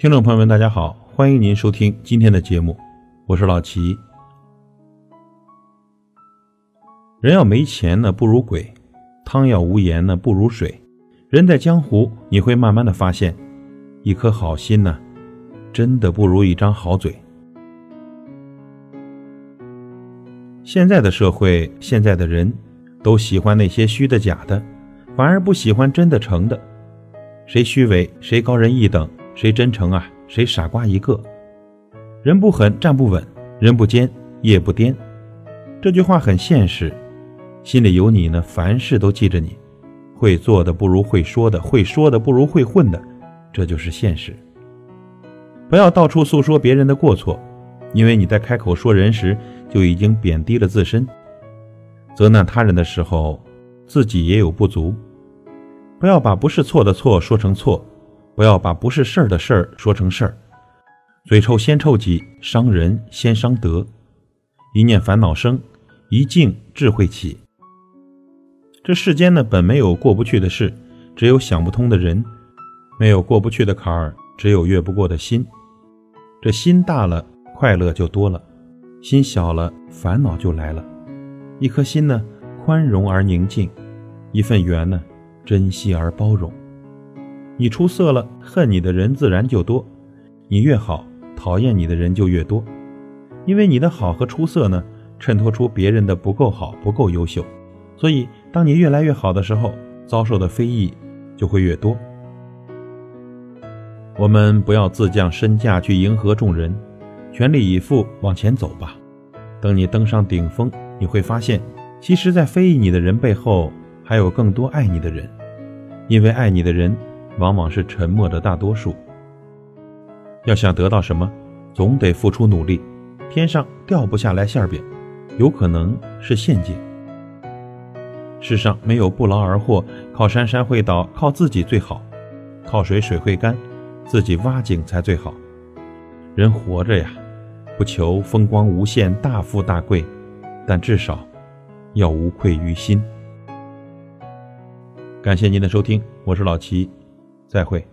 听众朋友们，大家好，欢迎您收听今天的节目，我是老齐。人要没钱呢，不如鬼；汤要无盐呢，不如水。人在江湖，你会慢慢的发现，一颗好心呢，真的不如一张好嘴。现在的社会，现在的人，都喜欢那些虚的假的，反而不喜欢真的诚的。谁虚伪，谁高人一等。谁真诚啊？谁傻瓜一个？人不狠站不稳，人不坚夜不颠。这句话很现实，心里有你呢，凡事都记着你。会做的不如会说的，会说的不如会混的，这就是现实。不要到处诉说别人的过错，因为你在开口说人时就已经贬低了自身。责难他人的时候，自己也有不足。不要把不是错的错说成错。不要把不是事儿的事儿说成事儿，嘴臭先臭己，伤人先伤德。一念烦恼生，一静智慧起。这世间呢，本没有过不去的事，只有想不通的人；没有过不去的坎儿，只有越不过的心。这心大了，快乐就多了；心小了，烦恼就来了。一颗心呢，宽容而宁静；一份缘呢，珍惜而包容。你出色了，恨你的人自然就多；你越好，讨厌你的人就越多。因为你的好和出色呢，衬托出别人的不够好、不够优秀。所以，当你越来越好的时候，遭受的非议就会越多。我们不要自降身价去迎合众人，全力以赴往前走吧。等你登上顶峰，你会发现，其实，在非议你的人背后，还有更多爱你的人。因为爱你的人。往往是沉默的大多数。要想得到什么，总得付出努力。天上掉不下来馅饼，有可能是陷阱。世上没有不劳而获，靠山山会倒，靠自己最好；靠水水会干，自己挖井才最好。人活着呀，不求风光无限、大富大贵，但至少要无愧于心。感谢您的收听，我是老齐。再会。